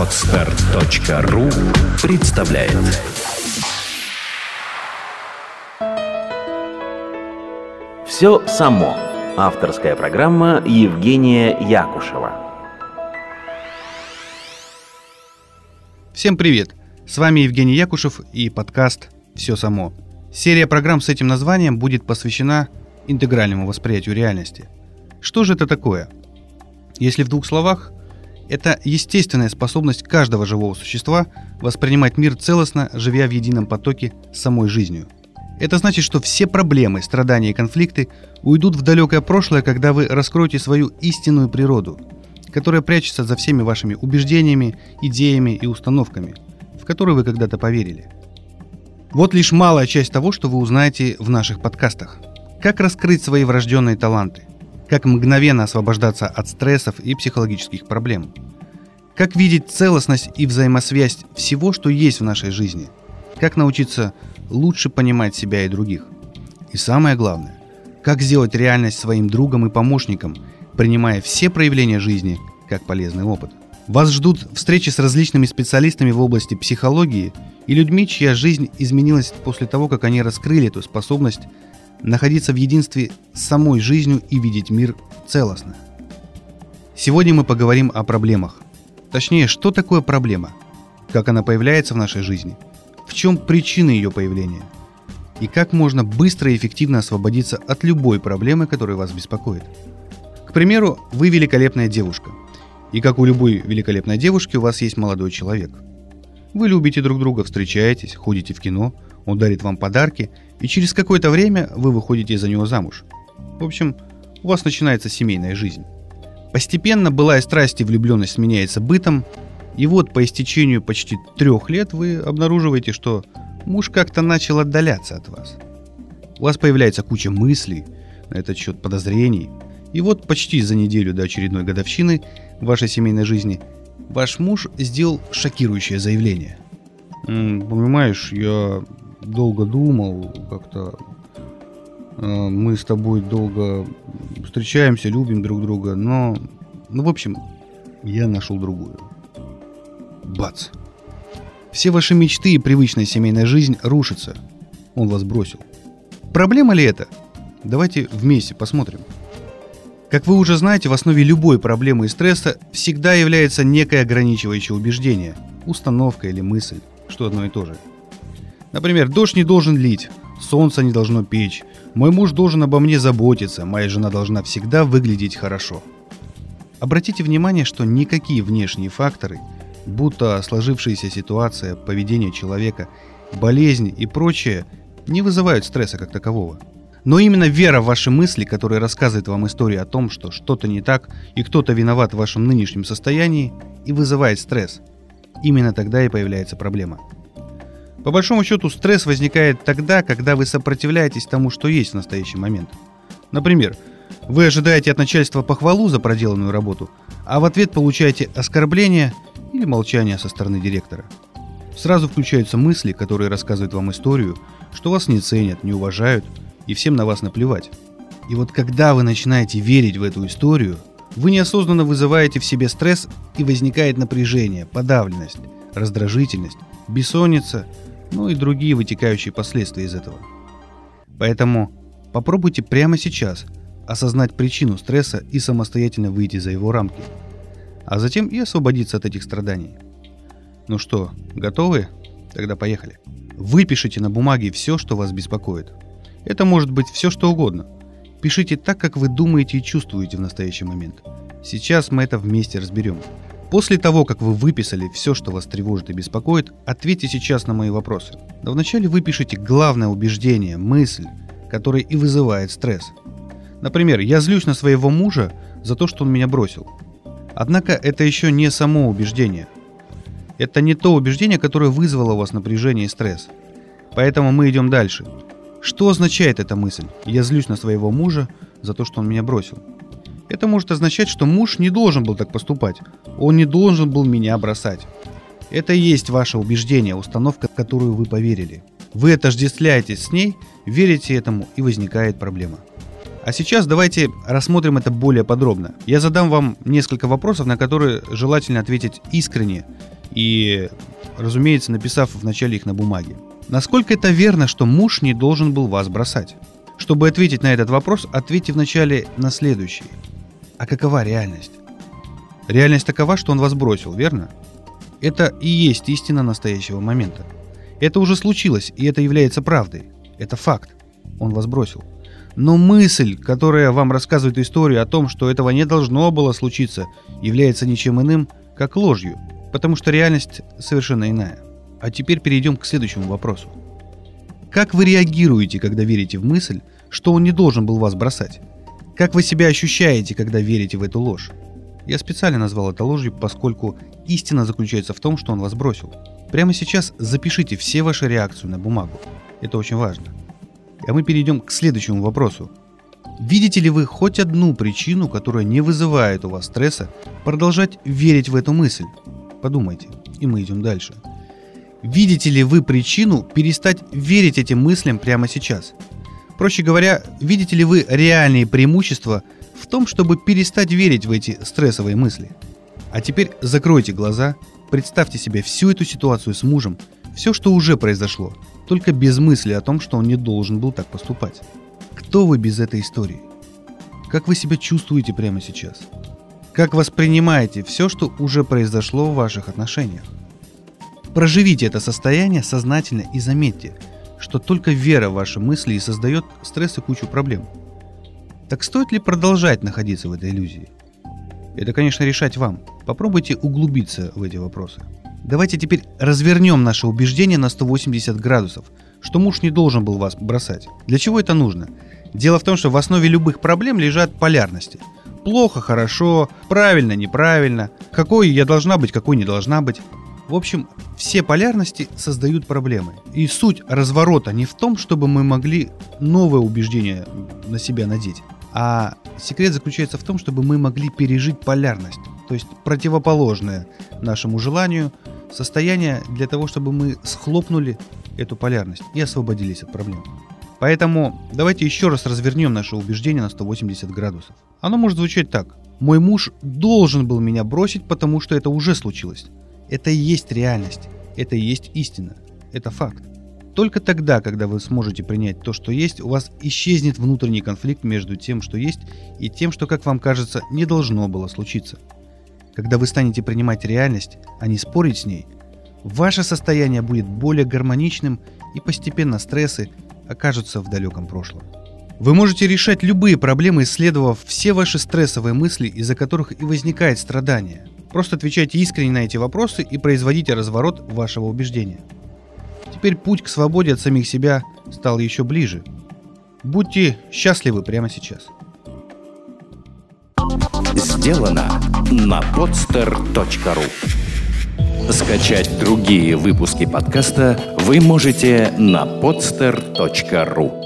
Отстар.ру представляет Все само. Авторская программа Евгения Якушева. Всем привет! С вами Евгений Якушев и подкаст «Все само». Серия программ с этим названием будет посвящена интегральному восприятию реальности. Что же это такое? Если в двух словах, это естественная способность каждого живого существа воспринимать мир целостно, живя в едином потоке с самой жизнью. Это значит, что все проблемы, страдания и конфликты уйдут в далекое прошлое, когда вы раскроете свою истинную природу, которая прячется за всеми вашими убеждениями, идеями и установками, в которые вы когда-то поверили. Вот лишь малая часть того, что вы узнаете в наших подкастах. Как раскрыть свои врожденные таланты, как мгновенно освобождаться от стрессов и психологических проблем, как видеть целостность и взаимосвязь всего, что есть в нашей жизни, как научиться лучше понимать себя и других. И самое главное, как сделать реальность своим другом и помощником, принимая все проявления жизни как полезный опыт. Вас ждут встречи с различными специалистами в области психологии и людьми, чья жизнь изменилась после того, как они раскрыли эту способность находиться в единстве с самой жизнью и видеть мир целостно. Сегодня мы поговорим о проблемах. Точнее, что такое проблема? Как она появляется в нашей жизни? В чем причины ее появления? И как можно быстро и эффективно освободиться от любой проблемы, которая вас беспокоит? К примеру, вы великолепная девушка. И как у любой великолепной девушки, у вас есть молодой человек. Вы любите друг друга, встречаетесь, ходите в кино, он дарит вам подарки – и через какое-то время вы выходите за него замуж. В общем, у вас начинается семейная жизнь. Постепенно былая страсть и влюбленность сменяется бытом, и вот по истечению почти трех лет вы обнаруживаете, что муж как-то начал отдаляться от вас. У вас появляется куча мыслей на этот счет подозрений, и вот почти за неделю до очередной годовщины вашей семейной жизни ваш муж сделал шокирующее заявление. «Понимаешь, я долго думал, как-то э, мы с тобой долго встречаемся, любим друг друга, но, ну, в общем, я нашел другую. Бац! Все ваши мечты и привычная семейная жизнь рушатся. Он вас бросил. Проблема ли это? Давайте вместе посмотрим. Как вы уже знаете, в основе любой проблемы и стресса всегда является некое ограничивающее убеждение, установка или мысль, что одно и то же – Например, дождь не должен лить, солнце не должно печь, мой муж должен обо мне заботиться, моя жена должна всегда выглядеть хорошо. Обратите внимание, что никакие внешние факторы, будто сложившаяся ситуация, поведение человека, болезнь и прочее, не вызывают стресса как такового. Но именно вера в ваши мысли, которая рассказывает вам историю о том, что что-то не так и кто-то виноват в вашем нынешнем состоянии, и вызывает стресс. Именно тогда и появляется проблема – по большому счету, стресс возникает тогда, когда вы сопротивляетесь тому, что есть в настоящий момент. Например, вы ожидаете от начальства похвалу за проделанную работу, а в ответ получаете оскорбление или молчание со стороны директора. Сразу включаются мысли, которые рассказывают вам историю, что вас не ценят, не уважают и всем на вас наплевать. И вот когда вы начинаете верить в эту историю, вы неосознанно вызываете в себе стресс и возникает напряжение, подавленность, раздражительность, бессонница, ну и другие вытекающие последствия из этого. Поэтому попробуйте прямо сейчас осознать причину стресса и самостоятельно выйти за его рамки, а затем и освободиться от этих страданий. Ну что, готовы? Тогда поехали. Выпишите на бумаге все, что вас беспокоит. Это может быть все, что угодно. Пишите так, как вы думаете и чувствуете в настоящий момент. Сейчас мы это вместе разберем. После того, как вы выписали все, что вас тревожит и беспокоит, ответьте сейчас на мои вопросы. Но вначале выпишите главное убеждение, мысль, которая и вызывает стресс. Например, я злюсь на своего мужа за то, что он меня бросил. Однако это еще не само убеждение. Это не то убеждение, которое вызвало у вас напряжение и стресс. Поэтому мы идем дальше. Что означает эта мысль? Я злюсь на своего мужа за то, что он меня бросил. Это может означать, что муж не должен был так поступать. Он не должен был меня бросать. Это и есть ваше убеждение, установка, в которую вы поверили. Вы отождествляетесь с ней, верите этому и возникает проблема. А сейчас давайте рассмотрим это более подробно. Я задам вам несколько вопросов, на которые желательно ответить искренне и, разумеется, написав вначале их на бумаге. Насколько это верно, что муж не должен был вас бросать? Чтобы ответить на этот вопрос, ответьте вначале на следующий. А какова реальность? Реальность такова, что он вас бросил, верно? Это и есть истина настоящего момента. Это уже случилось, и это является правдой. Это факт. Он вас бросил. Но мысль, которая вам рассказывает историю о том, что этого не должно было случиться, является ничем иным, как ложью, потому что реальность совершенно иная. А теперь перейдем к следующему вопросу. Как вы реагируете, когда верите в мысль, что он не должен был вас бросать? Как вы себя ощущаете, когда верите в эту ложь? Я специально назвал это ложью, поскольку истина заключается в том, что он вас бросил. Прямо сейчас запишите все ваши реакции на бумагу. Это очень важно. А мы перейдем к следующему вопросу. Видите ли вы хоть одну причину, которая не вызывает у вас стресса, продолжать верить в эту мысль? Подумайте, и мы идем дальше. Видите ли вы причину перестать верить этим мыслям прямо сейчас? Проще говоря, видите ли вы реальные преимущества в том, чтобы перестать верить в эти стрессовые мысли? А теперь закройте глаза, представьте себе всю эту ситуацию с мужем, все, что уже произошло, только без мысли о том, что он не должен был так поступать. Кто вы без этой истории? Как вы себя чувствуете прямо сейчас? Как воспринимаете все, что уже произошло в ваших отношениях? Проживите это состояние сознательно и заметьте, что только вера в ваши мысли и создает стресс и кучу проблем. Так стоит ли продолжать находиться в этой иллюзии? Это, конечно, решать вам. Попробуйте углубиться в эти вопросы. Давайте теперь развернем наше убеждение на 180 градусов, что муж не должен был вас бросать. Для чего это нужно? Дело в том, что в основе любых проблем лежат полярности. Плохо, хорошо, правильно, неправильно, какой я должна быть, какой не должна быть. В общем, все полярности создают проблемы. И суть разворота не в том, чтобы мы могли новое убеждение на себя надеть, а секрет заключается в том, чтобы мы могли пережить полярность, то есть противоположное нашему желанию состояние для того, чтобы мы схлопнули эту полярность и освободились от проблем. Поэтому давайте еще раз развернем наше убеждение на 180 градусов. Оно может звучать так. Мой муж должен был меня бросить, потому что это уже случилось. Это и есть реальность. Это и есть истина. Это факт. Только тогда, когда вы сможете принять то, что есть, у вас исчезнет внутренний конфликт между тем, что есть, и тем, что, как вам кажется, не должно было случиться. Когда вы станете принимать реальность, а не спорить с ней, ваше состояние будет более гармоничным и постепенно стрессы окажутся в далеком прошлом. Вы можете решать любые проблемы, исследовав все ваши стрессовые мысли, из-за которых и возникает страдание. Просто отвечайте искренне на эти вопросы и производите разворот вашего убеждения. Теперь путь к свободе от самих себя стал еще ближе. Будьте счастливы прямо сейчас. Сделано на podster.ru Скачать другие выпуски подкаста вы можете на podster.ru